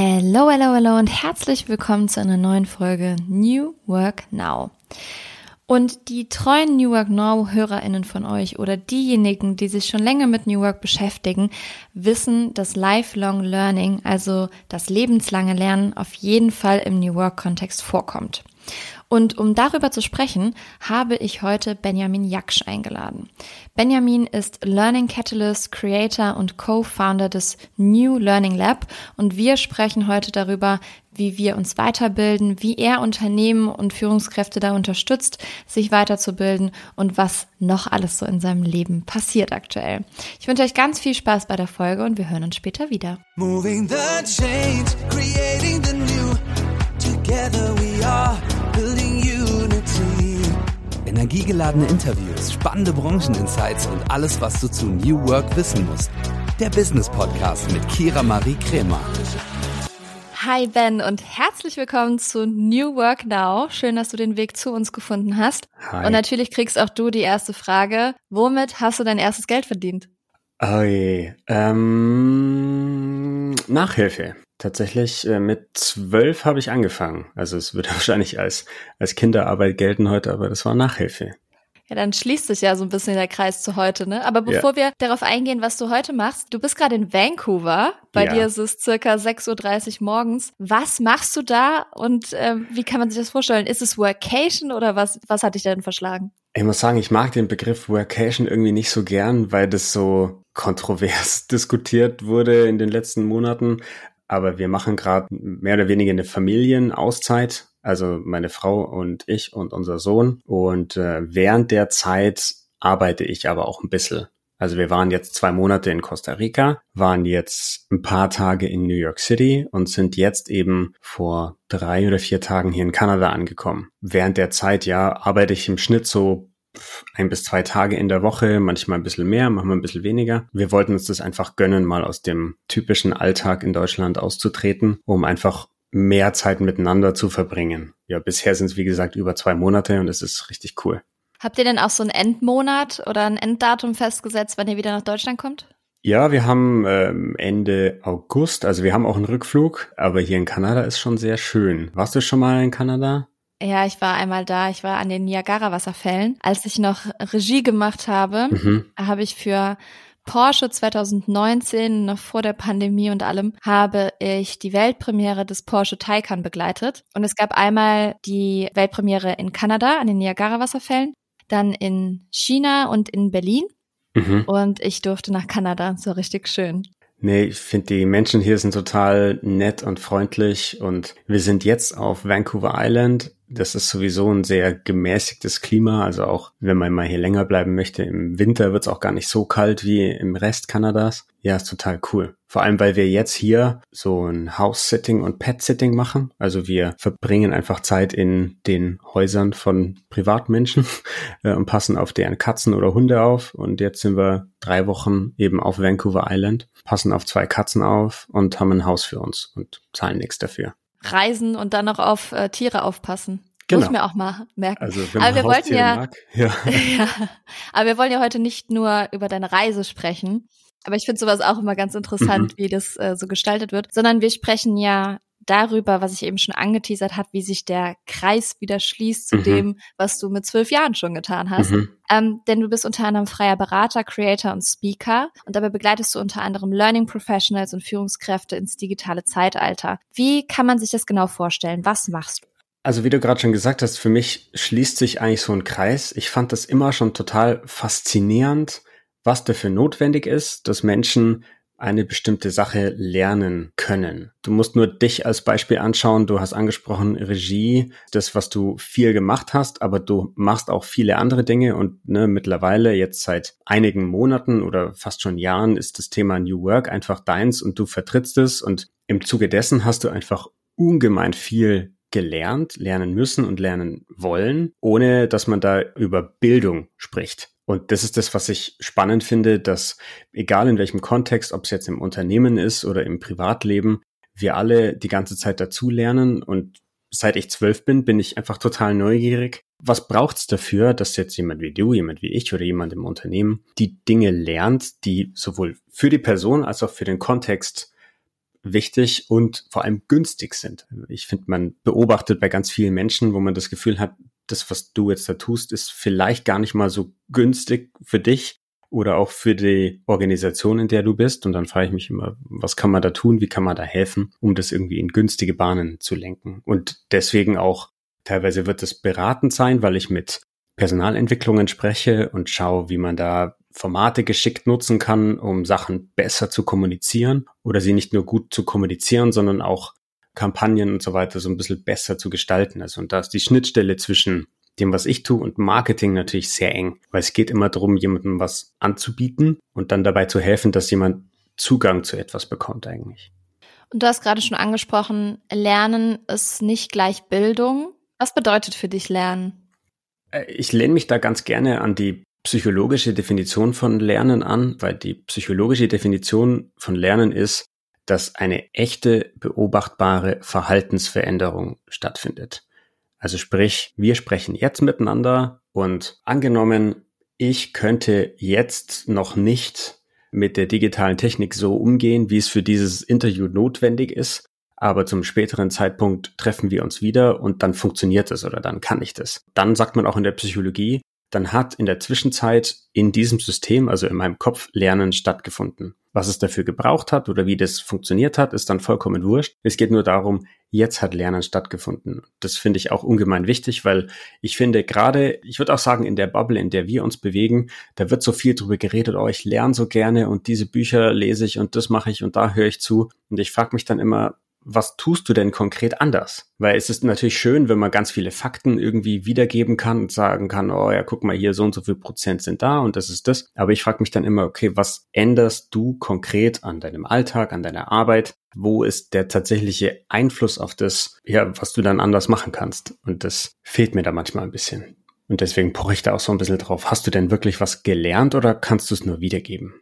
Hello, hello, hello und herzlich willkommen zu einer neuen Folge New Work Now. Und die treuen New Work Now Hörerinnen von euch oder diejenigen, die sich schon länger mit New Work beschäftigen, wissen, dass Lifelong Learning, also das lebenslange Lernen, auf jeden Fall im New Work Kontext vorkommt. Und um darüber zu sprechen, habe ich heute Benjamin Jaksch eingeladen. Benjamin ist Learning Catalyst, Creator und Co-Founder des New Learning Lab und wir sprechen heute darüber, wie wir uns weiterbilden, wie er Unternehmen und Führungskräfte da unterstützt, sich weiterzubilden und was noch alles so in seinem Leben passiert aktuell. Ich wünsche euch ganz viel Spaß bei der Folge und wir hören uns später wieder. Moving the change, creating the new. Together we are Energiegeladene Interviews, spannende Brancheninsights und alles, was du zu New Work wissen musst. Der Business Podcast mit Kira Marie Kremer. Hi Ben und herzlich willkommen zu New Work Now. Schön, dass du den Weg zu uns gefunden hast. Hi. Und natürlich kriegst auch du die erste Frage. Womit hast du dein erstes Geld verdient? Oh je. Ähm, Nachhilfe. Tatsächlich äh, mit zwölf habe ich angefangen. Also es würde wahrscheinlich als, als Kinderarbeit gelten heute, aber das war Nachhilfe. Ja, dann schließt sich ja so ein bisschen der Kreis zu heute, ne? Aber bevor ja. wir darauf eingehen, was du heute machst, du bist gerade in Vancouver. Bei ja. dir ist es circa 6.30 Uhr morgens. Was machst du da und äh, wie kann man sich das vorstellen? Ist es Workation oder was, was hat dich denn verschlagen? Ich muss sagen, ich mag den Begriff Workation irgendwie nicht so gern, weil das so kontrovers diskutiert wurde in den letzten Monaten. Aber wir machen gerade mehr oder weniger eine Familienauszeit, also meine Frau und ich und unser Sohn. Und äh, während der Zeit arbeite ich aber auch ein bisschen. Also wir waren jetzt zwei Monate in Costa Rica, waren jetzt ein paar Tage in New York City und sind jetzt eben vor drei oder vier Tagen hier in Kanada angekommen. Während der Zeit, ja, arbeite ich im Schnitt so ein bis zwei Tage in der Woche, manchmal ein bisschen mehr, manchmal ein bisschen weniger. Wir wollten uns das einfach gönnen, mal aus dem typischen Alltag in Deutschland auszutreten, um einfach mehr Zeit miteinander zu verbringen. Ja, bisher sind es wie gesagt über zwei Monate und es ist richtig cool. Habt ihr denn auch so einen Endmonat oder ein Enddatum festgesetzt, wann ihr wieder nach Deutschland kommt? Ja, wir haben ähm, Ende August, also wir haben auch einen Rückflug, aber hier in Kanada ist schon sehr schön. Warst du schon mal in Kanada? Ja, ich war einmal da. Ich war an den Niagara-Wasserfällen. Als ich noch Regie gemacht habe, mhm. habe ich für Porsche 2019, noch vor der Pandemie und allem, habe ich die Weltpremiere des Porsche Taycan begleitet. Und es gab einmal die Weltpremiere in Kanada an den Niagara-Wasserfällen, dann in China und in Berlin. Mhm. Und ich durfte nach Kanada. So richtig schön. Nee, ich finde, die Menschen hier sind total nett und freundlich und wir sind jetzt auf Vancouver Island das ist sowieso ein sehr gemäßigtes Klima. Also auch wenn man mal hier länger bleiben möchte, im Winter wird es auch gar nicht so kalt wie im Rest Kanadas. Ja, ist total cool. Vor allem, weil wir jetzt hier so ein House-Sitting und Pet-Sitting machen. Also wir verbringen einfach Zeit in den Häusern von Privatmenschen äh, und passen auf deren Katzen oder Hunde auf. Und jetzt sind wir drei Wochen eben auf Vancouver Island, passen auf zwei Katzen auf und haben ein Haus für uns und zahlen nichts dafür reisen und dann noch auf äh, Tiere aufpassen. Genau. Muss ich mir auch mal merken. Also, wenn man aber wir wollten ja, mag, ja. ja. Aber wir wollen ja heute nicht nur über deine Reise sprechen. Aber ich finde sowas auch immer ganz interessant, mhm. wie das äh, so gestaltet wird, sondern wir sprechen ja darüber, was ich eben schon angeteasert hat, wie sich der Kreis wieder schließt zu mhm. dem, was du mit zwölf Jahren schon getan hast. Mhm. Ähm, denn du bist unter anderem freier Berater, Creator und Speaker und dabei begleitest du unter anderem Learning Professionals und Führungskräfte ins digitale Zeitalter. Wie kann man sich das genau vorstellen? Was machst du? Also wie du gerade schon gesagt hast, für mich schließt sich eigentlich so ein Kreis. Ich fand das immer schon total faszinierend, was dafür notwendig ist, dass Menschen eine bestimmte Sache lernen können. Du musst nur dich als Beispiel anschauen. Du hast angesprochen Regie, das, was du viel gemacht hast, aber du machst auch viele andere Dinge und ne, mittlerweile jetzt seit einigen Monaten oder fast schon Jahren ist das Thema New Work einfach deins und du vertrittst es und im Zuge dessen hast du einfach ungemein viel gelernt, lernen müssen und lernen wollen, ohne dass man da über Bildung spricht. Und das ist das, was ich spannend finde, dass egal in welchem Kontext, ob es jetzt im Unternehmen ist oder im Privatleben, wir alle die ganze Zeit dazulernen. Und seit ich zwölf bin, bin ich einfach total neugierig. Was braucht's dafür, dass jetzt jemand wie du, jemand wie ich oder jemand im Unternehmen die Dinge lernt, die sowohl für die Person als auch für den Kontext wichtig und vor allem günstig sind. Ich finde, man beobachtet bei ganz vielen Menschen, wo man das Gefühl hat, das, was du jetzt da tust, ist vielleicht gar nicht mal so günstig für dich oder auch für die Organisation, in der du bist. Und dann frage ich mich immer, was kann man da tun? Wie kann man da helfen, um das irgendwie in günstige Bahnen zu lenken? Und deswegen auch teilweise wird es beratend sein, weil ich mit Personalentwicklungen spreche und schaue, wie man da Formate geschickt nutzen kann, um Sachen besser zu kommunizieren oder sie nicht nur gut zu kommunizieren, sondern auch Kampagnen und so weiter so ein bisschen besser zu gestalten. Also und da ist die Schnittstelle zwischen dem, was ich tue und Marketing natürlich sehr eng, weil es geht immer darum, jemandem was anzubieten und dann dabei zu helfen, dass jemand Zugang zu etwas bekommt eigentlich. Und du hast gerade schon angesprochen, Lernen ist nicht gleich Bildung. Was bedeutet für dich Lernen? Äh, ich lehne mich da ganz gerne an die psychologische Definition von Lernen an, weil die psychologische Definition von Lernen ist, dass eine echte beobachtbare Verhaltensveränderung stattfindet. Also sprich, wir sprechen jetzt miteinander und angenommen, ich könnte jetzt noch nicht mit der digitalen Technik so umgehen, wie es für dieses Interview notwendig ist, aber zum späteren Zeitpunkt treffen wir uns wieder und dann funktioniert es oder dann kann ich das. Dann sagt man auch in der Psychologie, dann hat in der Zwischenzeit in diesem System, also in meinem Kopf, Lernen stattgefunden. Was es dafür gebraucht hat oder wie das funktioniert hat, ist dann vollkommen wurscht. Es geht nur darum, jetzt hat Lernen stattgefunden. Das finde ich auch ungemein wichtig, weil ich finde gerade, ich würde auch sagen, in der Bubble, in der wir uns bewegen, da wird so viel drüber geredet, oh, ich lerne so gerne und diese Bücher lese ich und das mache ich und da höre ich zu. Und ich frage mich dann immer, was tust du denn konkret anders? Weil es ist natürlich schön, wenn man ganz viele Fakten irgendwie wiedergeben kann und sagen kann, oh ja, guck mal hier, so und so viel Prozent sind da und das ist das. Aber ich frage mich dann immer, okay, was änderst du konkret an deinem Alltag, an deiner Arbeit? Wo ist der tatsächliche Einfluss auf das, ja, was du dann anders machen kannst? Und das fehlt mir da manchmal ein bisschen. Und deswegen poche ich da auch so ein bisschen drauf. Hast du denn wirklich was gelernt oder kannst du es nur wiedergeben?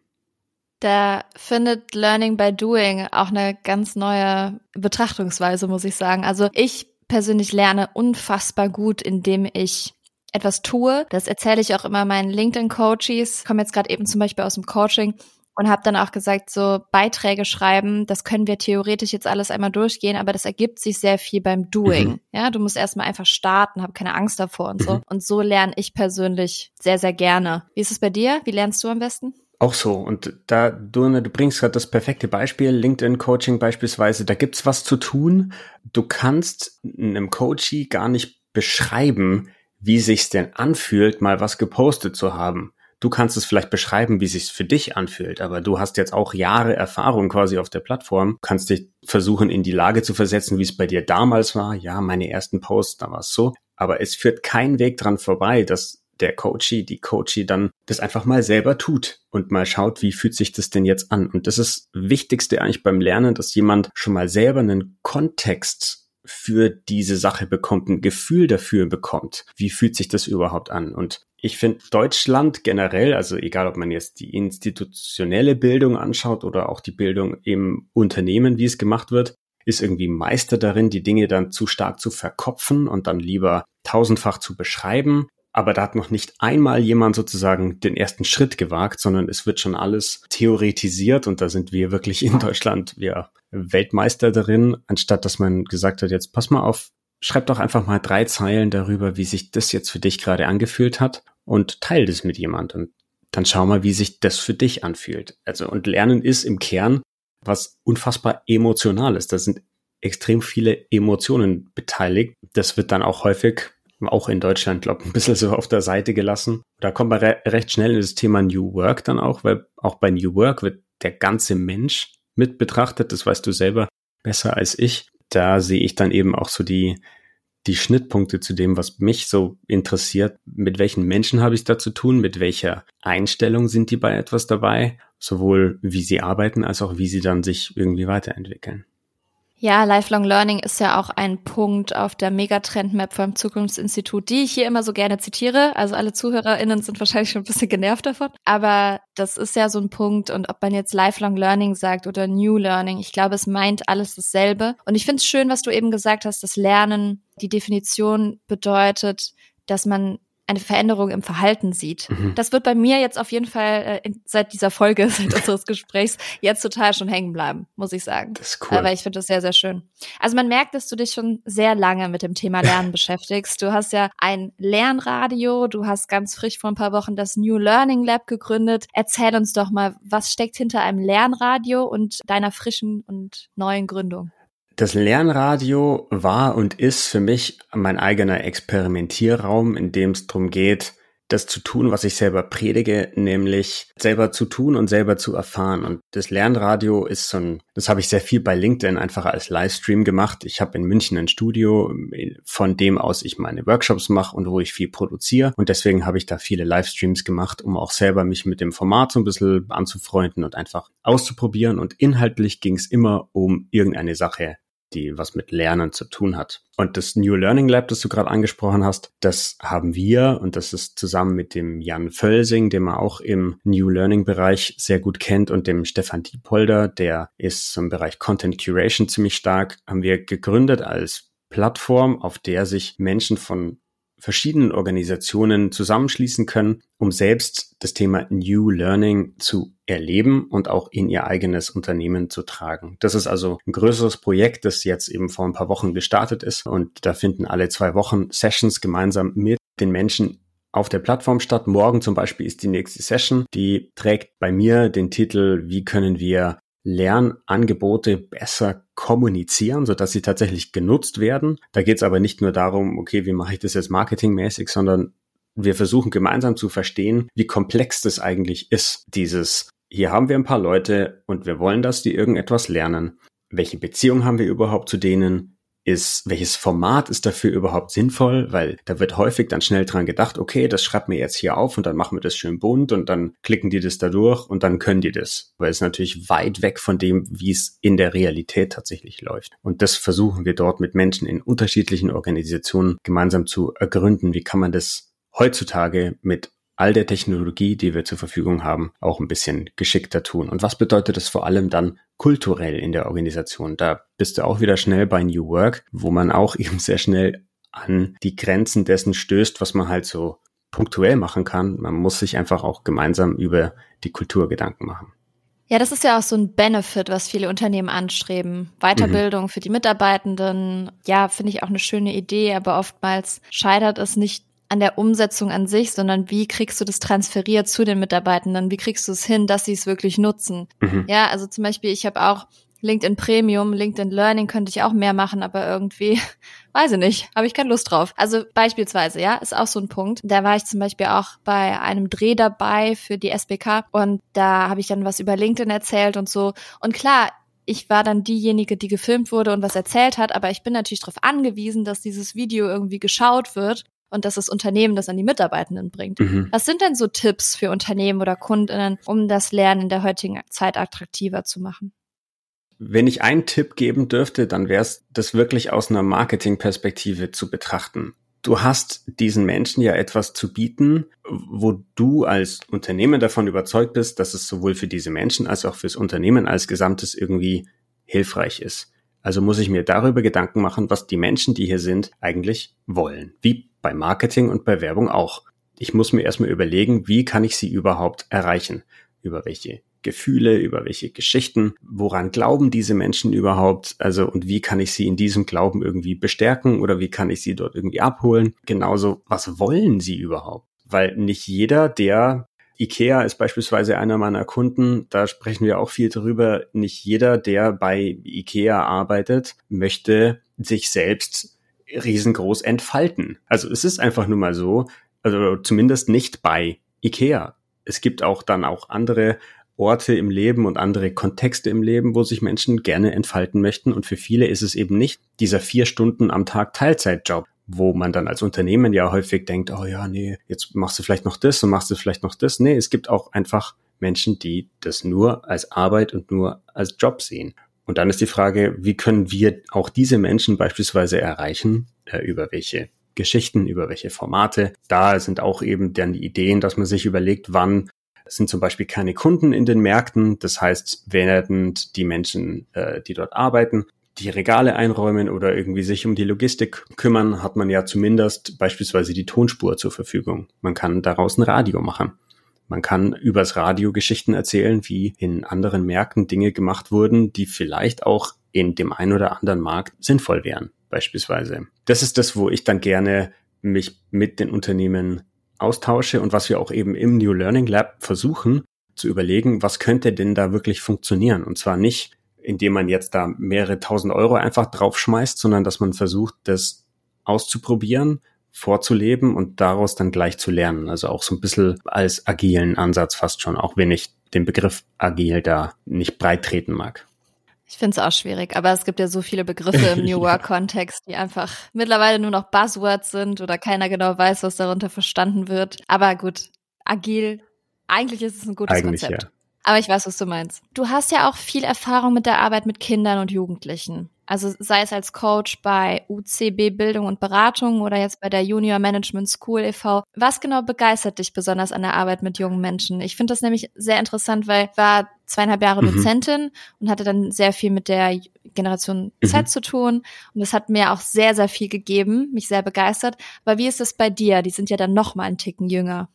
Da findet Learning by Doing auch eine ganz neue Betrachtungsweise, muss ich sagen. Also ich persönlich lerne unfassbar gut, indem ich etwas tue. Das erzähle ich auch immer meinen LinkedIn-Coaches. Ich komme jetzt gerade eben zum Beispiel aus dem Coaching und habe dann auch gesagt, so Beiträge schreiben, das können wir theoretisch jetzt alles einmal durchgehen, aber das ergibt sich sehr viel beim Doing. Mhm. Ja, du musst erstmal einfach starten, hab keine Angst davor und so. Mhm. Und so lerne ich persönlich sehr, sehr gerne. Wie ist es bei dir? Wie lernst du am besten? Auch so. Und da, du, du bringst gerade das perfekte Beispiel, LinkedIn-Coaching beispielsweise, da gibt's was zu tun. Du kannst einem Coachie gar nicht beschreiben, wie sich's denn anfühlt, mal was gepostet zu haben. Du kannst es vielleicht beschreiben, wie sich's für dich anfühlt, aber du hast jetzt auch Jahre Erfahrung quasi auf der Plattform, kannst dich versuchen, in die Lage zu versetzen, wie es bei dir damals war. Ja, meine ersten Posts, da war es so. Aber es führt kein Weg dran vorbei, dass der Coachie, die Coachie dann das einfach mal selber tut und mal schaut, wie fühlt sich das denn jetzt an. Und das ist Wichtigste eigentlich beim Lernen, dass jemand schon mal selber einen Kontext für diese Sache bekommt, ein Gefühl dafür bekommt. Wie fühlt sich das überhaupt an? Und ich finde Deutschland generell, also egal ob man jetzt die institutionelle Bildung anschaut oder auch die Bildung im Unternehmen, wie es gemacht wird, ist irgendwie Meister darin, die Dinge dann zu stark zu verkopfen und dann lieber tausendfach zu beschreiben, aber da hat noch nicht einmal jemand sozusagen den ersten Schritt gewagt, sondern es wird schon alles theoretisiert und da sind wir wirklich in Deutschland wir Weltmeister darin, anstatt dass man gesagt hat, jetzt pass mal auf, schreib doch einfach mal drei Zeilen darüber, wie sich das jetzt für dich gerade angefühlt hat und teile das mit jemandem. Und dann schau mal, wie sich das für dich anfühlt. Also und Lernen ist im Kern was unfassbar emotional ist. Da sind extrem viele Emotionen beteiligt. Das wird dann auch häufig auch in Deutschland, glaube ich, ein bisschen so auf der Seite gelassen. Da kommt man re recht schnell in das Thema New Work dann auch, weil auch bei New Work wird der ganze Mensch mit betrachtet. Das weißt du selber besser als ich. Da sehe ich dann eben auch so die, die Schnittpunkte zu dem, was mich so interessiert. Mit welchen Menschen habe ich da zu tun? Mit welcher Einstellung sind die bei etwas dabei? Sowohl wie sie arbeiten als auch wie sie dann sich irgendwie weiterentwickeln. Ja, Lifelong Learning ist ja auch ein Punkt auf der Megatrend-Map vom Zukunftsinstitut, die ich hier immer so gerne zitiere. Also alle ZuhörerInnen sind wahrscheinlich schon ein bisschen genervt davon. Aber das ist ja so ein Punkt. Und ob man jetzt Lifelong Learning sagt oder New Learning, ich glaube, es meint alles dasselbe. Und ich finde es schön, was du eben gesagt hast, dass Lernen die Definition bedeutet, dass man eine Veränderung im Verhalten sieht. Mhm. Das wird bei mir jetzt auf jeden Fall äh, seit dieser Folge, seit unseres Gesprächs, jetzt total schon hängen bleiben, muss ich sagen. Das ist cool. Aber ich finde das sehr, sehr schön. Also man merkt, dass du dich schon sehr lange mit dem Thema Lernen beschäftigst. Du hast ja ein Lernradio, du hast ganz frisch vor ein paar Wochen das New Learning Lab gegründet. Erzähl uns doch mal, was steckt hinter einem Lernradio und deiner frischen und neuen Gründung? Das Lernradio war und ist für mich mein eigener Experimentierraum, in dem es darum geht, das zu tun, was ich selber predige, nämlich selber zu tun und selber zu erfahren. Und das Lernradio ist so ein, das habe ich sehr viel bei LinkedIn einfach als Livestream gemacht. Ich habe in München ein Studio, von dem aus ich meine Workshops mache und wo ich viel produziere. Und deswegen habe ich da viele Livestreams gemacht, um auch selber mich mit dem Format so ein bisschen anzufreunden und einfach auszuprobieren. Und inhaltlich ging es immer um irgendeine Sache, die was mit Lernen zu tun hat. Und das New Learning Lab, das du gerade angesprochen hast, das haben wir und das ist zusammen mit dem Jan Völsing, den man auch im New Learning Bereich sehr gut kennt und dem Stefan Diepolder, der ist im Bereich Content Curation ziemlich stark, haben wir gegründet als Plattform, auf der sich Menschen von verschiedenen Organisationen zusammenschließen können, um selbst das Thema New Learning zu erleben und auch in ihr eigenes Unternehmen zu tragen. Das ist also ein größeres Projekt, das jetzt eben vor ein paar Wochen gestartet ist und da finden alle zwei Wochen Sessions gemeinsam mit den Menschen auf der Plattform statt. Morgen zum Beispiel ist die nächste Session, die trägt bei mir den Titel, wie können wir Lernangebote besser kommunizieren, so dass sie tatsächlich genutzt werden. Da geht es aber nicht nur darum, okay, wie mache ich das jetzt marketingmäßig, sondern wir versuchen gemeinsam zu verstehen, wie komplex das eigentlich ist. Dieses, hier haben wir ein paar Leute und wir wollen, dass die irgendetwas lernen. Welche Beziehung haben wir überhaupt zu denen? Ist, welches Format ist dafür überhaupt sinnvoll, weil da wird häufig dann schnell dran gedacht, okay, das schreibt mir jetzt hier auf und dann machen wir das schön bunt und dann klicken die das da durch und dann können die das. Weil es natürlich weit weg von dem, wie es in der Realität tatsächlich läuft. Und das versuchen wir dort mit Menschen in unterschiedlichen Organisationen gemeinsam zu ergründen. Wie kann man das heutzutage mit all der Technologie, die wir zur Verfügung haben, auch ein bisschen geschickter tun. Und was bedeutet das vor allem dann kulturell in der Organisation? Da bist du auch wieder schnell bei New Work, wo man auch eben sehr schnell an die Grenzen dessen stößt, was man halt so punktuell machen kann. Man muss sich einfach auch gemeinsam über die Kultur Gedanken machen. Ja, das ist ja auch so ein Benefit, was viele Unternehmen anstreben. Weiterbildung mhm. für die Mitarbeitenden. Ja, finde ich auch eine schöne Idee, aber oftmals scheitert es nicht an der Umsetzung an sich, sondern wie kriegst du das transferiert zu den Mitarbeitenden? Wie kriegst du es hin, dass sie es wirklich nutzen? Mhm. Ja, also zum Beispiel, ich habe auch LinkedIn Premium, LinkedIn Learning könnte ich auch mehr machen, aber irgendwie, weiß ich nicht, habe ich keine Lust drauf. Also beispielsweise, ja, ist auch so ein Punkt. Da war ich zum Beispiel auch bei einem Dreh dabei für die SBK und da habe ich dann was über LinkedIn erzählt und so. Und klar, ich war dann diejenige, die gefilmt wurde und was erzählt hat, aber ich bin natürlich darauf angewiesen, dass dieses Video irgendwie geschaut wird und dass das Unternehmen das an die Mitarbeitenden bringt. Mhm. Was sind denn so Tipps für Unternehmen oder Kundinnen, um das Lernen in der heutigen Zeit attraktiver zu machen? Wenn ich einen Tipp geben dürfte, dann wäre es, das wirklich aus einer Marketingperspektive zu betrachten. Du hast diesen Menschen ja etwas zu bieten, wo du als Unternehmen davon überzeugt bist, dass es sowohl für diese Menschen als auch fürs Unternehmen als Gesamtes irgendwie hilfreich ist. Also muss ich mir darüber Gedanken machen, was die Menschen, die hier sind, eigentlich wollen. Wie bei Marketing und bei Werbung auch. Ich muss mir erstmal überlegen, wie kann ich sie überhaupt erreichen? Über welche Gefühle, über welche Geschichten, woran glauben diese Menschen überhaupt? Also, und wie kann ich sie in diesem Glauben irgendwie bestärken oder wie kann ich sie dort irgendwie abholen? Genauso, was wollen sie überhaupt? Weil nicht jeder, der IKEA ist beispielsweise einer meiner Kunden. Da sprechen wir auch viel drüber. Nicht jeder, der bei IKEA arbeitet, möchte sich selbst riesengroß entfalten. Also es ist einfach nur mal so, also zumindest nicht bei IKEA. Es gibt auch dann auch andere Orte im Leben und andere Kontexte im Leben, wo sich Menschen gerne entfalten möchten. Und für viele ist es eben nicht dieser vier Stunden am Tag Teilzeitjob, wo man dann als Unternehmen ja häufig denkt, oh ja, nee, jetzt machst du vielleicht noch das und machst du vielleicht noch das. Nee, es gibt auch einfach Menschen, die das nur als Arbeit und nur als Job sehen. Und dann ist die Frage, wie können wir auch diese Menschen beispielsweise erreichen, äh, über welche Geschichten, über welche Formate. Da sind auch eben dann die Ideen, dass man sich überlegt, wann sind zum Beispiel keine Kunden in den Märkten. Das heißt, werden die Menschen, äh, die dort arbeiten, die Regale einräumen oder irgendwie sich um die Logistik kümmern, hat man ja zumindest beispielsweise die Tonspur zur Verfügung. Man kann daraus ein Radio machen. Man kann übers Radio Geschichten erzählen, wie in anderen Märkten Dinge gemacht wurden, die vielleicht auch in dem einen oder anderen Markt sinnvoll wären, beispielsweise. Das ist das, wo ich dann gerne mich mit den Unternehmen austausche und was wir auch eben im New Learning Lab versuchen zu überlegen, was könnte denn da wirklich funktionieren? Und zwar nicht, indem man jetzt da mehrere tausend Euro einfach draufschmeißt, sondern dass man versucht, das auszuprobieren, vorzuleben und daraus dann gleich zu lernen. Also auch so ein bisschen als agilen Ansatz fast schon, auch wenn ich den Begriff agil da nicht breit treten mag. Ich finde es auch schwierig, aber es gibt ja so viele Begriffe im New Work-Kontext, die einfach mittlerweile nur noch Buzzwords sind oder keiner genau weiß, was darunter verstanden wird. Aber gut, agil, eigentlich ist es ein gutes eigentlich, Konzept. Ja. Aber ich weiß, was du meinst. Du hast ja auch viel Erfahrung mit der Arbeit mit Kindern und Jugendlichen. Also sei es als Coach bei UCB Bildung und Beratung oder jetzt bei der Junior Management School e.V. Was genau begeistert dich besonders an der Arbeit mit jungen Menschen? Ich finde das nämlich sehr interessant, weil ich war zweieinhalb Jahre mhm. Dozentin und hatte dann sehr viel mit der Generation mhm. Z zu tun. Und das hat mir auch sehr, sehr viel gegeben, mich sehr begeistert. Aber wie ist das bei dir? Die sind ja dann noch mal einen Ticken jünger.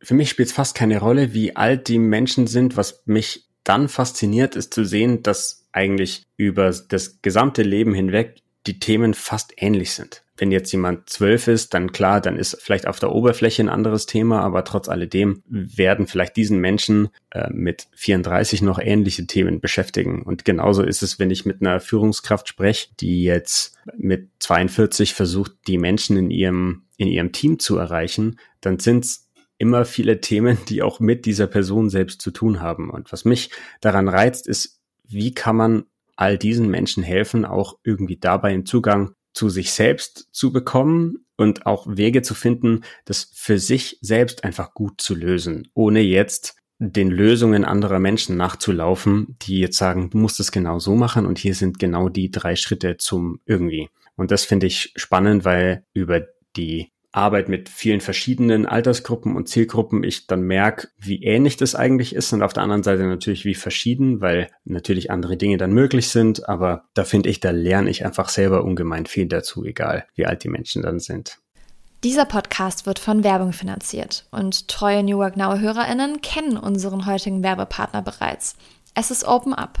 Für mich spielt es fast keine Rolle, wie alt die Menschen sind. Was mich dann fasziniert, ist zu sehen, dass eigentlich über das gesamte Leben hinweg die Themen fast ähnlich sind. Wenn jetzt jemand zwölf ist, dann klar, dann ist vielleicht auf der Oberfläche ein anderes Thema, aber trotz alledem werden vielleicht diesen Menschen äh, mit 34 noch ähnliche Themen beschäftigen. Und genauso ist es, wenn ich mit einer Führungskraft spreche, die jetzt mit 42 versucht, die Menschen in ihrem, in ihrem Team zu erreichen, dann sind es immer viele Themen, die auch mit dieser Person selbst zu tun haben. Und was mich daran reizt, ist wie kann man all diesen Menschen helfen, auch irgendwie dabei einen Zugang zu sich selbst zu bekommen und auch Wege zu finden, das für sich selbst einfach gut zu lösen, ohne jetzt den Lösungen anderer Menschen nachzulaufen, die jetzt sagen, du musst es genau so machen und hier sind genau die drei Schritte zum irgendwie. Und das finde ich spannend, weil über die Arbeit mit vielen verschiedenen Altersgruppen und Zielgruppen ich dann merke, wie ähnlich das eigentlich ist und auf der anderen Seite natürlich wie verschieden, weil natürlich andere Dinge dann möglich sind, aber da finde ich, da lerne ich einfach selber ungemein viel dazu, egal wie alt die Menschen dann sind. Dieser Podcast wird von Werbung finanziert und treue New Work Now HörerInnen kennen unseren heutigen Werbepartner bereits. Es ist Open Up.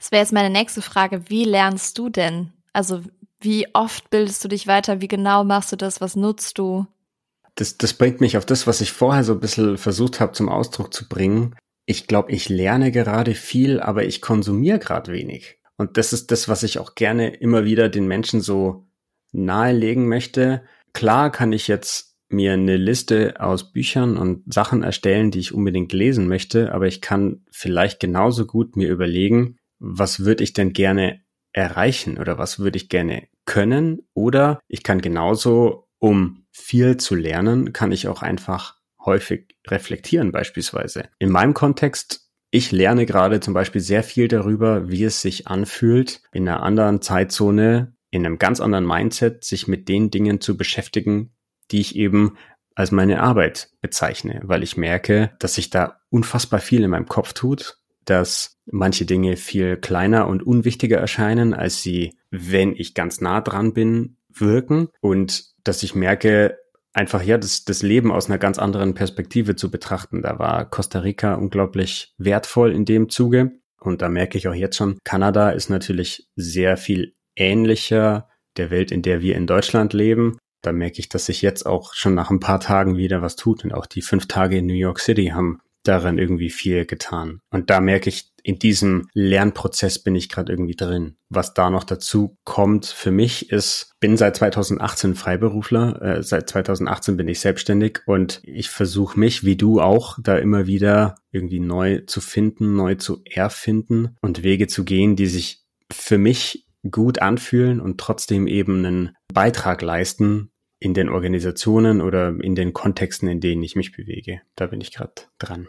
Das wäre jetzt meine nächste Frage. Wie lernst du denn? Also wie oft bildest du dich weiter? Wie genau machst du das? Was nutzt du? Das, das bringt mich auf das, was ich vorher so ein bisschen versucht habe zum Ausdruck zu bringen ich glaube, ich lerne gerade viel, aber ich konsumiere gerade wenig. Und das ist das, was ich auch gerne immer wieder den Menschen so nahelegen möchte. Klar kann ich jetzt mir eine Liste aus Büchern und Sachen erstellen, die ich unbedingt lesen möchte, aber ich kann vielleicht genauso gut mir überlegen, was würde ich denn gerne erreichen oder was würde ich gerne können oder ich kann genauso, um viel zu lernen, kann ich auch einfach häufig reflektieren beispielsweise. In meinem Kontext ich lerne gerade zum Beispiel sehr viel darüber, wie es sich anfühlt, in einer anderen Zeitzone, in einem ganz anderen Mindset, sich mit den Dingen zu beschäftigen, die ich eben als meine Arbeit bezeichne, weil ich merke, dass sich da unfassbar viel in meinem Kopf tut, dass manche Dinge viel kleiner und unwichtiger erscheinen, als sie, wenn ich ganz nah dran bin, wirken und dass ich merke, einfach ja, das, das Leben aus einer ganz anderen Perspektive zu betrachten. Da war Costa Rica unglaublich wertvoll in dem Zuge. Und da merke ich auch jetzt schon, Kanada ist natürlich sehr viel ähnlicher der Welt, in der wir in Deutschland leben. Da merke ich, dass sich jetzt auch schon nach ein paar Tagen wieder was tut. Und auch die fünf Tage in New York City haben daran irgendwie viel getan. Und da merke ich, in diesem Lernprozess bin ich gerade irgendwie drin. Was da noch dazu kommt für mich ist, bin seit 2018 Freiberufler, äh, seit 2018 bin ich selbstständig und ich versuche mich, wie du auch, da immer wieder irgendwie neu zu finden, neu zu erfinden und Wege zu gehen, die sich für mich gut anfühlen und trotzdem eben einen Beitrag leisten in den Organisationen oder in den Kontexten, in denen ich mich bewege. Da bin ich gerade dran.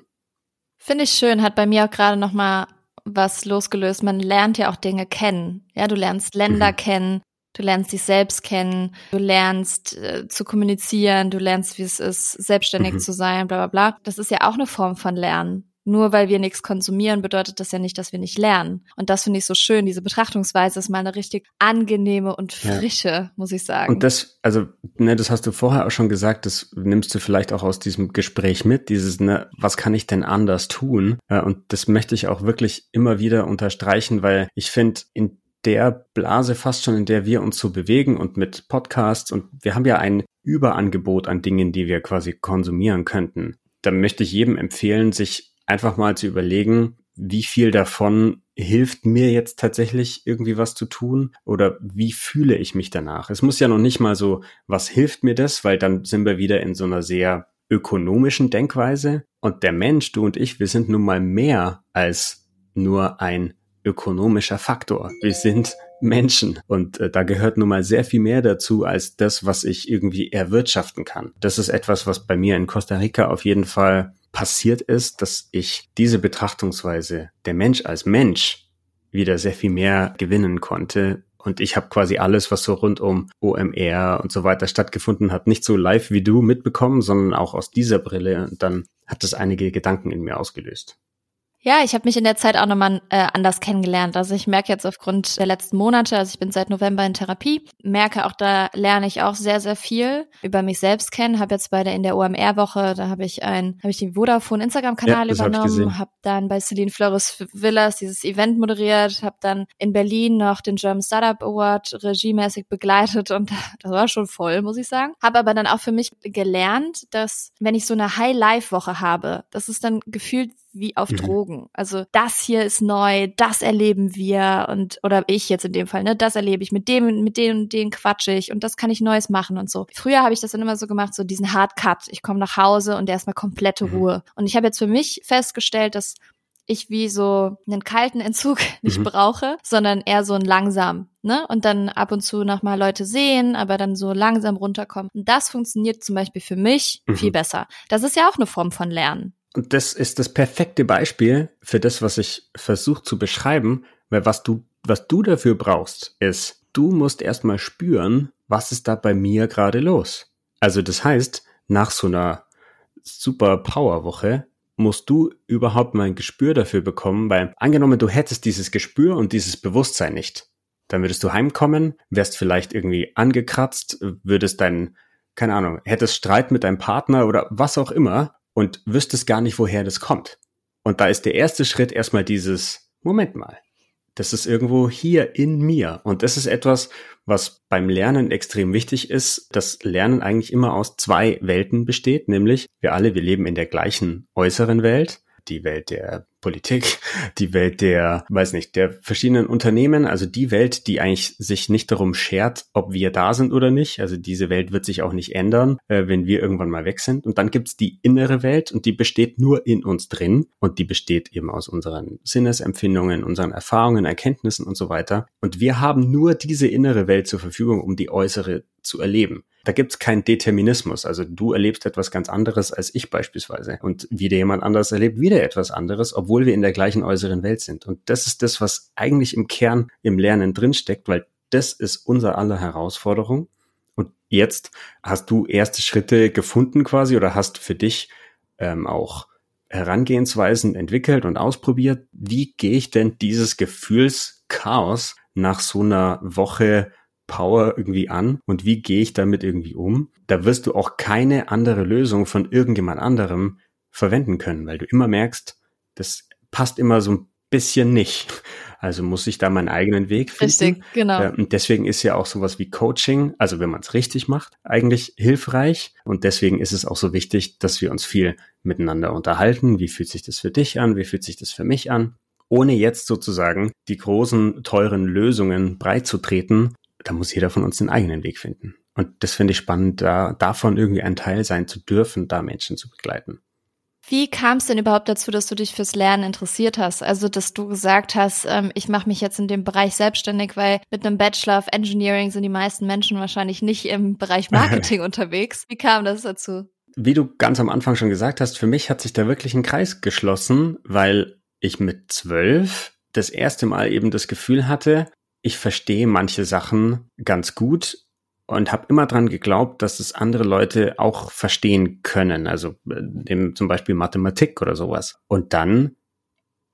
Finde ich schön, hat bei mir auch gerade noch mal was losgelöst. Man lernt ja auch Dinge kennen. Ja, du lernst Länder mhm. kennen, du lernst dich selbst kennen, du lernst äh, zu kommunizieren, du lernst, wie es ist, selbstständig mhm. zu sein, bla bla bla. Das ist ja auch eine Form von Lernen. Nur weil wir nichts konsumieren, bedeutet das ja nicht, dass wir nicht lernen. Und das finde ich so schön. Diese Betrachtungsweise ist mal eine richtig angenehme und frische, ja. muss ich sagen. Und das, also, ne, das hast du vorher auch schon gesagt, das nimmst du vielleicht auch aus diesem Gespräch mit, dieses, ne, was kann ich denn anders tun? Und das möchte ich auch wirklich immer wieder unterstreichen, weil ich finde, in der Blase fast schon, in der wir uns so bewegen und mit Podcasts und wir haben ja ein Überangebot an Dingen, die wir quasi konsumieren könnten. Da möchte ich jedem empfehlen, sich einfach mal zu überlegen, wie viel davon hilft mir jetzt tatsächlich irgendwie was zu tun oder wie fühle ich mich danach? Es muss ja noch nicht mal so, was hilft mir das, weil dann sind wir wieder in so einer sehr ökonomischen Denkweise und der Mensch, du und ich, wir sind nun mal mehr als nur ein ökonomischer Faktor. Wir sind Menschen und äh, da gehört nun mal sehr viel mehr dazu als das, was ich irgendwie erwirtschaften kann. Das ist etwas, was bei mir in Costa Rica auf jeden Fall passiert ist, dass ich diese Betrachtungsweise, der Mensch als Mensch, wieder sehr viel mehr gewinnen konnte. Und ich habe quasi alles, was so rund um OMR und so weiter stattgefunden hat, nicht so live wie du mitbekommen, sondern auch aus dieser Brille. Und dann hat das einige Gedanken in mir ausgelöst. Ja, ich habe mich in der Zeit auch nochmal äh, anders kennengelernt. Also ich merke jetzt aufgrund der letzten Monate, also ich bin seit November in Therapie, merke auch, da lerne ich auch sehr, sehr viel über mich selbst kennen. Habe jetzt bei der in der OMR-Woche, da habe ich ein, habe ich den Vodafone Instagram-Kanal ja, übernommen, habe dann bei Celine Flores Villas dieses Event moderiert, habe dann in Berlin noch den German Startup Award regiemäßig begleitet und das war schon voll, muss ich sagen. Habe aber dann auch für mich gelernt, dass wenn ich so eine High-Life-Woche habe, das ist dann gefühlt wie auf mhm. Drogen. Also das hier ist neu, das erleben wir und oder ich jetzt in dem Fall, ne, das erlebe ich mit dem mit dem und den quatsche ich und das kann ich Neues machen und so. Früher habe ich das dann immer so gemacht, so diesen Hard Cut. Ich komme nach Hause und erstmal komplette mhm. Ruhe. Und ich habe jetzt für mich festgestellt, dass ich wie so einen kalten Entzug nicht mhm. brauche, sondern eher so ein langsam, ne? Und dann ab und zu noch mal Leute sehen, aber dann so langsam runterkommen. Und das funktioniert zum Beispiel für mich mhm. viel besser. Das ist ja auch eine Form von Lernen. Und das ist das perfekte Beispiel für das, was ich versuche zu beschreiben, weil was du, was du dafür brauchst, ist, du musst erstmal spüren, was ist da bei mir gerade los. Also das heißt, nach so einer super Power-Woche musst du überhaupt mal ein Gespür dafür bekommen, weil angenommen, du hättest dieses Gespür und dieses Bewusstsein nicht, dann würdest du heimkommen, wärst vielleicht irgendwie angekratzt, würdest deinen, keine Ahnung, hättest Streit mit deinem Partner oder was auch immer und wüsstest gar nicht, woher das kommt. Und da ist der erste Schritt erstmal dieses, Moment mal, das ist irgendwo hier in mir. Und das ist etwas, was beim Lernen extrem wichtig ist, dass Lernen eigentlich immer aus zwei Welten besteht, nämlich wir alle, wir leben in der gleichen äußeren Welt, die Welt der Politik, die Welt der, weiß nicht, der verschiedenen Unternehmen, also die Welt, die eigentlich sich nicht darum schert, ob wir da sind oder nicht. Also diese Welt wird sich auch nicht ändern, äh, wenn wir irgendwann mal weg sind. Und dann gibt's die innere Welt und die besteht nur in uns drin und die besteht eben aus unseren Sinnesempfindungen, unseren Erfahrungen, Erkenntnissen und so weiter. Und wir haben nur diese innere Welt zur Verfügung, um die äußere zu erleben. Da gibt's keinen Determinismus. Also du erlebst etwas ganz anderes als ich beispielsweise. Und wieder jemand anders erlebt wieder etwas anderes, obwohl wir in der gleichen äußeren Welt sind. Und das ist das, was eigentlich im Kern im Lernen drinsteckt, weil das ist unser aller Herausforderung. Und jetzt hast du erste Schritte gefunden quasi oder hast für dich ähm, auch Herangehensweisen entwickelt und ausprobiert. Wie gehe ich denn dieses Gefühlschaos nach so einer Woche Power irgendwie an und wie gehe ich damit irgendwie um, da wirst du auch keine andere Lösung von irgendjemand anderem verwenden können, weil du immer merkst, das passt immer so ein bisschen nicht. Also muss ich da meinen eigenen Weg finden. Richtig, genau. Und deswegen ist ja auch sowas wie Coaching, also wenn man es richtig macht, eigentlich hilfreich. Und deswegen ist es auch so wichtig, dass wir uns viel miteinander unterhalten. Wie fühlt sich das für dich an? Wie fühlt sich das für mich an? Ohne jetzt sozusagen die großen, teuren Lösungen breitzutreten, da muss jeder von uns den eigenen Weg finden. Und das finde ich spannend, da davon irgendwie ein Teil sein zu dürfen, da Menschen zu begleiten. Wie kam es denn überhaupt dazu, dass du dich fürs Lernen interessiert hast? Also, dass du gesagt hast, ähm, ich mache mich jetzt in dem Bereich selbstständig, weil mit einem Bachelor of Engineering sind die meisten Menschen wahrscheinlich nicht im Bereich Marketing unterwegs. Wie kam das dazu? Wie du ganz am Anfang schon gesagt hast, für mich hat sich da wirklich ein Kreis geschlossen, weil ich mit zwölf das erste Mal eben das Gefühl hatte, ich verstehe manche Sachen ganz gut und habe immer dran geglaubt, dass es andere Leute auch verstehen können, also dem zum Beispiel Mathematik oder sowas. Und dann,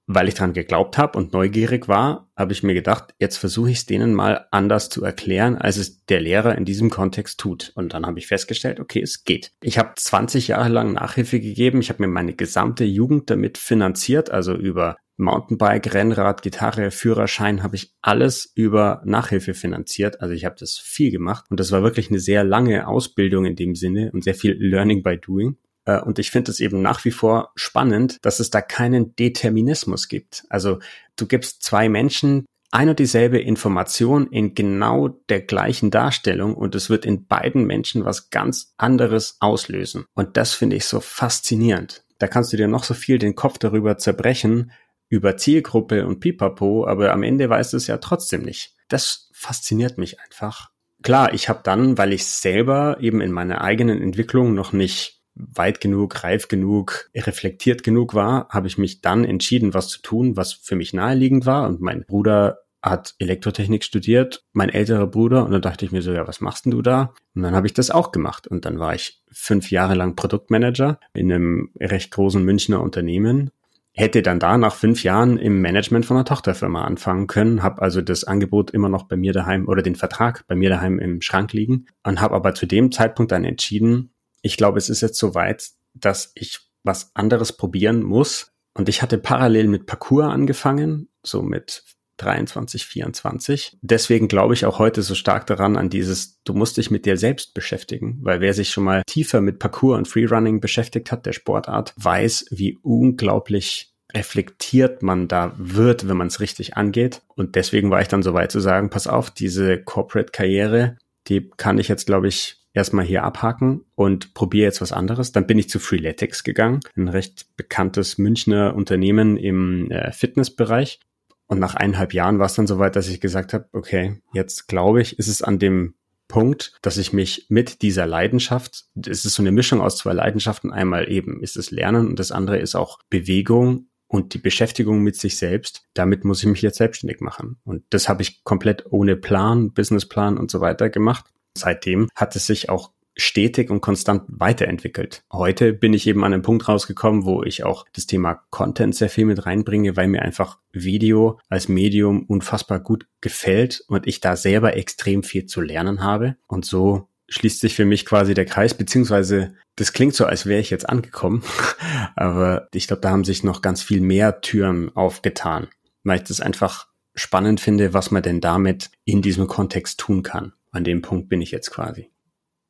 weil ich dran geglaubt habe und neugierig war, habe ich mir gedacht, jetzt versuche ich es denen mal anders zu erklären, als es der Lehrer in diesem Kontext tut. Und dann habe ich festgestellt, okay, es geht. Ich habe 20 Jahre lang Nachhilfe gegeben, ich habe mir meine gesamte Jugend damit finanziert, also über Mountainbike, Rennrad, Gitarre, Führerschein habe ich alles über Nachhilfe finanziert. Also ich habe das viel gemacht und das war wirklich eine sehr lange Ausbildung in dem Sinne und sehr viel Learning by Doing. Äh, und ich finde es eben nach wie vor spannend, dass es da keinen Determinismus gibt. Also du gibst zwei Menschen ein und dieselbe Information in genau der gleichen Darstellung und es wird in beiden Menschen was ganz anderes auslösen. Und das finde ich so faszinierend. Da kannst du dir noch so viel den Kopf darüber zerbrechen, über Zielgruppe und Pipapo, aber am Ende weißt du es ja trotzdem nicht. Das fasziniert mich einfach. Klar, ich habe dann, weil ich selber eben in meiner eigenen Entwicklung noch nicht weit genug, reif genug, reflektiert genug war, habe ich mich dann entschieden, was zu tun, was für mich naheliegend war. Und mein Bruder hat Elektrotechnik studiert, mein älterer Bruder, und dann dachte ich mir so, ja, was machst denn du da? Und dann habe ich das auch gemacht. Und dann war ich fünf Jahre lang Produktmanager in einem recht großen Münchner Unternehmen hätte dann da nach fünf Jahren im Management von einer Tochterfirma anfangen können, habe also das Angebot immer noch bei mir daheim oder den Vertrag bei mir daheim im Schrank liegen und habe aber zu dem Zeitpunkt dann entschieden, ich glaube, es ist jetzt soweit, dass ich was anderes probieren muss. Und ich hatte parallel mit Parcours angefangen, so mit 23, 24. Deswegen glaube ich auch heute so stark daran an dieses, du musst dich mit dir selbst beschäftigen, weil wer sich schon mal tiefer mit Parcours und Freerunning beschäftigt hat, der Sportart, weiß, wie unglaublich reflektiert man da wird, wenn man es richtig angeht. Und deswegen war ich dann so weit zu sagen, pass auf, diese Corporate-Karriere, die kann ich jetzt, glaube ich, erstmal hier abhaken und probiere jetzt was anderes. Dann bin ich zu Freeletics gegangen, ein recht bekanntes Münchner Unternehmen im äh, Fitnessbereich. Und nach eineinhalb Jahren war es dann soweit, dass ich gesagt habe, okay, jetzt glaube ich, ist es an dem Punkt, dass ich mich mit dieser Leidenschaft, es ist so eine Mischung aus zwei Leidenschaften, einmal eben ist es Lernen und das andere ist auch Bewegung und die Beschäftigung mit sich selbst, damit muss ich mich jetzt selbstständig machen. Und das habe ich komplett ohne Plan, Businessplan und so weiter gemacht. Seitdem hat es sich auch stetig und konstant weiterentwickelt. Heute bin ich eben an einem Punkt rausgekommen, wo ich auch das Thema Content sehr viel mit reinbringe, weil mir einfach Video als Medium unfassbar gut gefällt und ich da selber extrem viel zu lernen habe. Und so schließt sich für mich quasi der Kreis, beziehungsweise das klingt so, als wäre ich jetzt angekommen, aber ich glaube, da haben sich noch ganz viel mehr Türen aufgetan, weil ich das einfach spannend finde, was man denn damit in diesem Kontext tun kann. An dem Punkt bin ich jetzt quasi.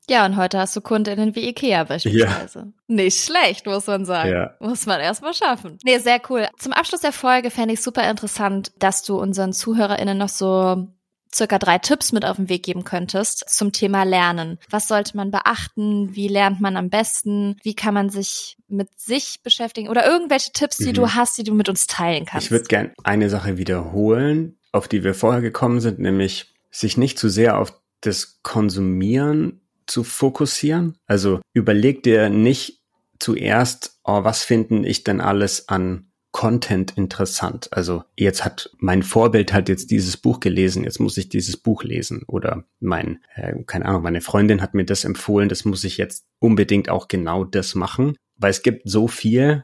Ja, und heute hast du Kundinnen wie Ikea beispielsweise. Ja. Nicht schlecht, muss man sagen. Ja. Muss man erstmal schaffen. Nee, sehr cool. Zum Abschluss der Folge fände ich super interessant, dass du unseren ZuhörerInnen noch so circa drei Tipps mit auf den Weg geben könntest zum Thema Lernen. Was sollte man beachten? Wie lernt man am besten? Wie kann man sich mit sich beschäftigen? Oder irgendwelche Tipps, die mhm. du hast, die du mit uns teilen kannst? Ich würde gern eine Sache wiederholen, auf die wir vorher gekommen sind, nämlich sich nicht zu sehr auf das Konsumieren zu fokussieren. Also überleg dir nicht zuerst, oh, was finden ich denn alles an Content interessant. Also jetzt hat mein Vorbild hat jetzt dieses Buch gelesen, jetzt muss ich dieses Buch lesen. Oder mein, äh, keine Ahnung, meine Freundin hat mir das empfohlen, das muss ich jetzt unbedingt auch genau das machen. Weil es gibt so viel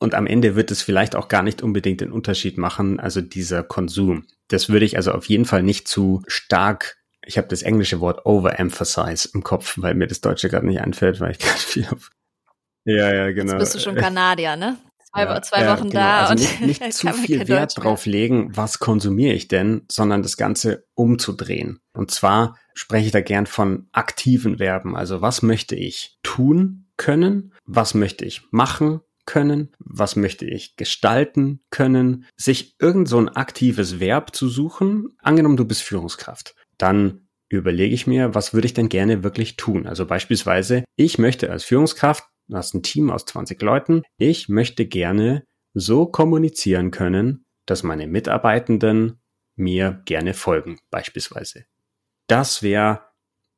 und am Ende wird es vielleicht auch gar nicht unbedingt den Unterschied machen, also dieser Konsum. Das würde ich also auf jeden Fall nicht zu stark ich habe das englische Wort overemphasize im Kopf, weil mir das Deutsche gerade nicht einfällt, weil ich gerade viel auf. Ja, ja, genau. Jetzt bist du schon Kanadier, ne? Zwei, ja, zwei Wochen genau. da also und nicht, nicht zu viel Wert drauf legen, was konsumiere ich denn, sondern das Ganze umzudrehen. Und zwar spreche ich da gern von aktiven Verben. Also was möchte ich tun können? Was möchte ich machen können? Was möchte ich gestalten können? Sich irgend so ein aktives Verb zu suchen. Angenommen, du bist Führungskraft. Dann überlege ich mir, was würde ich denn gerne wirklich tun? Also beispielsweise, ich möchte als Führungskraft du hast ein Team aus 20 Leuten. Ich möchte gerne so kommunizieren können, dass meine Mitarbeitenden mir gerne folgen, beispielsweise. Das wäre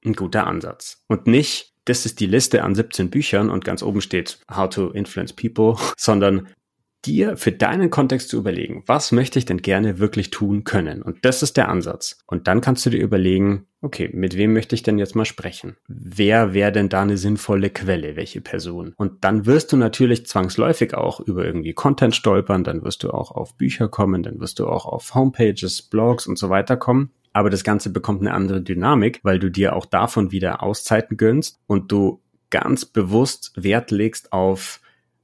ein guter Ansatz. Und nicht, das ist die Liste an 17 Büchern und ganz oben steht How to Influence People, sondern dir für deinen Kontext zu überlegen, was möchte ich denn gerne wirklich tun können? Und das ist der Ansatz. Und dann kannst du dir überlegen, okay, mit wem möchte ich denn jetzt mal sprechen? Wer wäre denn da eine sinnvolle Quelle? Welche Person? Und dann wirst du natürlich zwangsläufig auch über irgendwie Content stolpern, dann wirst du auch auf Bücher kommen, dann wirst du auch auf Homepages, Blogs und so weiter kommen. Aber das Ganze bekommt eine andere Dynamik, weil du dir auch davon wieder Auszeiten gönnst und du ganz bewusst Wert legst auf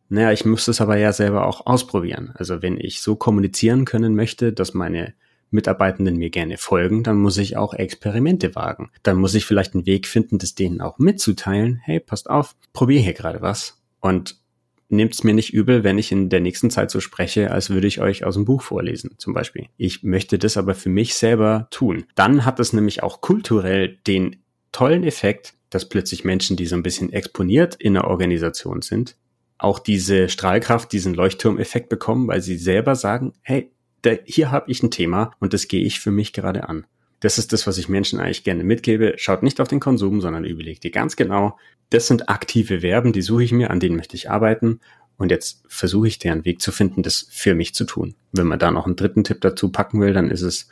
naja, ich müsste es aber ja selber auch ausprobieren. Also wenn ich so kommunizieren können möchte, dass meine Mitarbeitenden mir gerne folgen, dann muss ich auch Experimente wagen. Dann muss ich vielleicht einen Weg finden, das denen auch mitzuteilen. Hey, passt auf, probier hier gerade was. Und nehmt's mir nicht übel, wenn ich in der nächsten Zeit so spreche, als würde ich euch aus dem Buch vorlesen, zum Beispiel. Ich möchte das aber für mich selber tun. Dann hat es nämlich auch kulturell den tollen Effekt, dass plötzlich Menschen, die so ein bisschen exponiert in der Organisation sind, auch diese Strahlkraft, diesen Leuchtturmeffekt bekommen, weil sie selber sagen, hey, da, hier habe ich ein Thema und das gehe ich für mich gerade an. Das ist das, was ich Menschen eigentlich gerne mitgebe. Schaut nicht auf den Konsum, sondern überlegt dir ganz genau, das sind aktive Verben, die suche ich mir, an denen möchte ich arbeiten. Und jetzt versuche ich deren Weg zu finden, das für mich zu tun. Wenn man da noch einen dritten Tipp dazu packen will, dann ist es,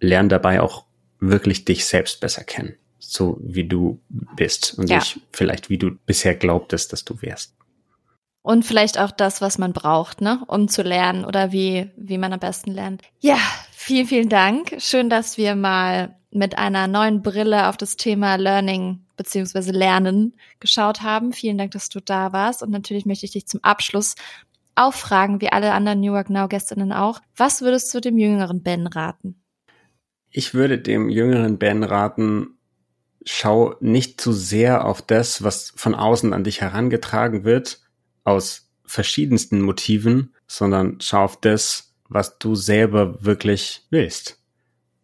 lern dabei auch wirklich dich selbst besser kennen. So wie du bist und ja. nicht vielleicht wie du bisher glaubtest, dass du wärst. Und vielleicht auch das, was man braucht, ne, um zu lernen oder wie, wie man am besten lernt. Ja, vielen, vielen Dank. Schön, dass wir mal mit einer neuen Brille auf das Thema Learning beziehungsweise Lernen geschaut haben. Vielen Dank, dass du da warst. Und natürlich möchte ich dich zum Abschluss auch fragen, wie alle anderen New York Now Gästinnen auch. Was würdest du dem jüngeren Ben raten? Ich würde dem jüngeren Ben raten, schau nicht zu sehr auf das, was von außen an dich herangetragen wird, aus verschiedensten Motiven, sondern schau auf das, was du selber wirklich willst.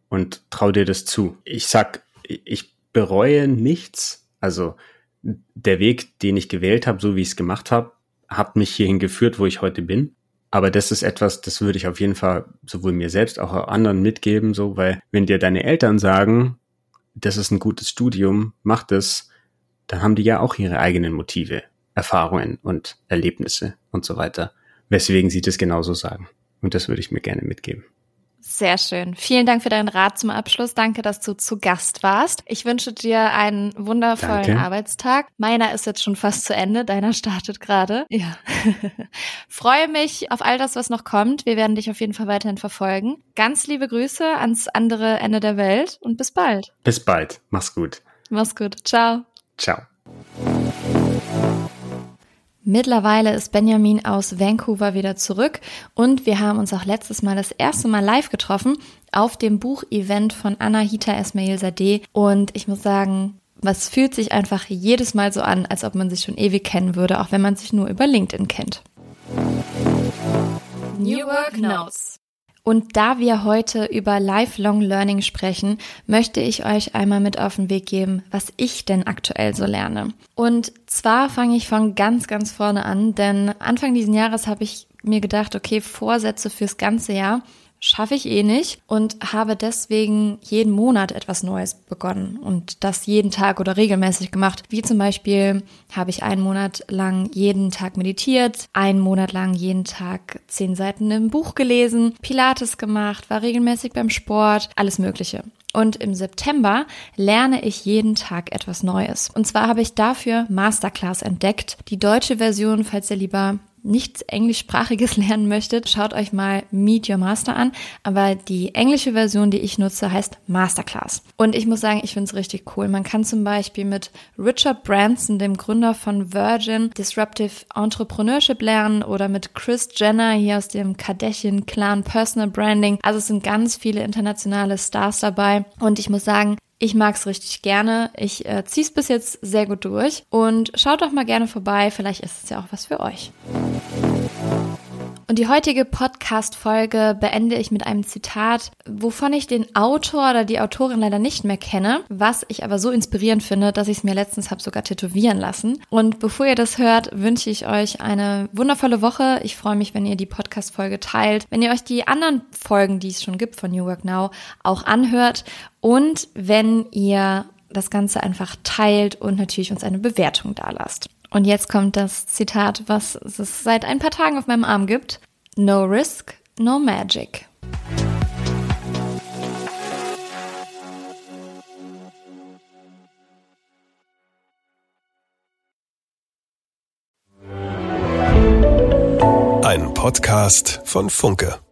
Und trau dir das zu. Ich sag, ich bereue nichts. Also der Weg, den ich gewählt habe, so wie ich es gemacht habe, hat mich hierhin geführt, wo ich heute bin. Aber das ist etwas, das würde ich auf jeden Fall sowohl mir selbst auch anderen mitgeben, so, weil wenn dir deine Eltern sagen, das ist ein gutes Studium, mach das, dann haben die ja auch ihre eigenen Motive. Erfahrungen und Erlebnisse und so weiter, weswegen sie das genauso sagen. Und das würde ich mir gerne mitgeben. Sehr schön. Vielen Dank für deinen Rat zum Abschluss. Danke, dass du zu Gast warst. Ich wünsche dir einen wundervollen Danke. Arbeitstag. Meiner ist jetzt schon fast zu Ende. Deiner startet gerade. Ja. Freue mich auf all das, was noch kommt. Wir werden dich auf jeden Fall weiterhin verfolgen. Ganz liebe Grüße ans andere Ende der Welt und bis bald. Bis bald. Mach's gut. Mach's gut. Ciao. Ciao. Mittlerweile ist Benjamin aus Vancouver wieder zurück und wir haben uns auch letztes Mal das erste Mal live getroffen auf dem Buchevent von Anahita Esmail Sadeh und ich muss sagen, was fühlt sich einfach jedes Mal so an, als ob man sich schon ewig kennen würde, auch wenn man sich nur über LinkedIn kennt. New Work Notes und da wir heute über Lifelong Learning sprechen, möchte ich euch einmal mit auf den Weg geben, was ich denn aktuell so lerne. Und zwar fange ich von ganz, ganz vorne an, denn Anfang diesen Jahres habe ich mir gedacht, okay, Vorsätze fürs ganze Jahr schaffe ich eh nicht und habe deswegen jeden Monat etwas Neues begonnen und das jeden Tag oder regelmäßig gemacht. Wie zum Beispiel habe ich einen Monat lang jeden Tag meditiert, einen Monat lang jeden Tag zehn Seiten im Buch gelesen, Pilates gemacht, war regelmäßig beim Sport, alles Mögliche. Und im September lerne ich jeden Tag etwas Neues. Und zwar habe ich dafür Masterclass entdeckt. Die deutsche Version, falls ihr lieber nichts Englischsprachiges lernen möchtet, schaut euch mal Meet Your Master an. Aber die englische Version, die ich nutze, heißt Masterclass. Und ich muss sagen, ich finde es richtig cool. Man kann zum Beispiel mit Richard Branson, dem Gründer von Virgin, Disruptive Entrepreneurship lernen oder mit Chris Jenner hier aus dem Kardashian Clan Personal Branding. Also es sind ganz viele internationale Stars dabei. Und ich muss sagen, ich mag es richtig gerne. Ich äh, ziehe es bis jetzt sehr gut durch. Und schaut doch mal gerne vorbei. Vielleicht ist es ja auch was für euch. Und die heutige Podcast-Folge beende ich mit einem Zitat, wovon ich den Autor oder die Autorin leider nicht mehr kenne, was ich aber so inspirierend finde, dass ich es mir letztens habe sogar tätowieren lassen. Und bevor ihr das hört, wünsche ich euch eine wundervolle Woche. Ich freue mich, wenn ihr die Podcast-Folge teilt, wenn ihr euch die anderen Folgen, die es schon gibt von New Work Now, auch anhört und wenn ihr das Ganze einfach teilt und natürlich uns eine Bewertung dalasst. Und jetzt kommt das Zitat, was es seit ein paar Tagen auf meinem Arm gibt. No risk, no magic. Ein Podcast von Funke.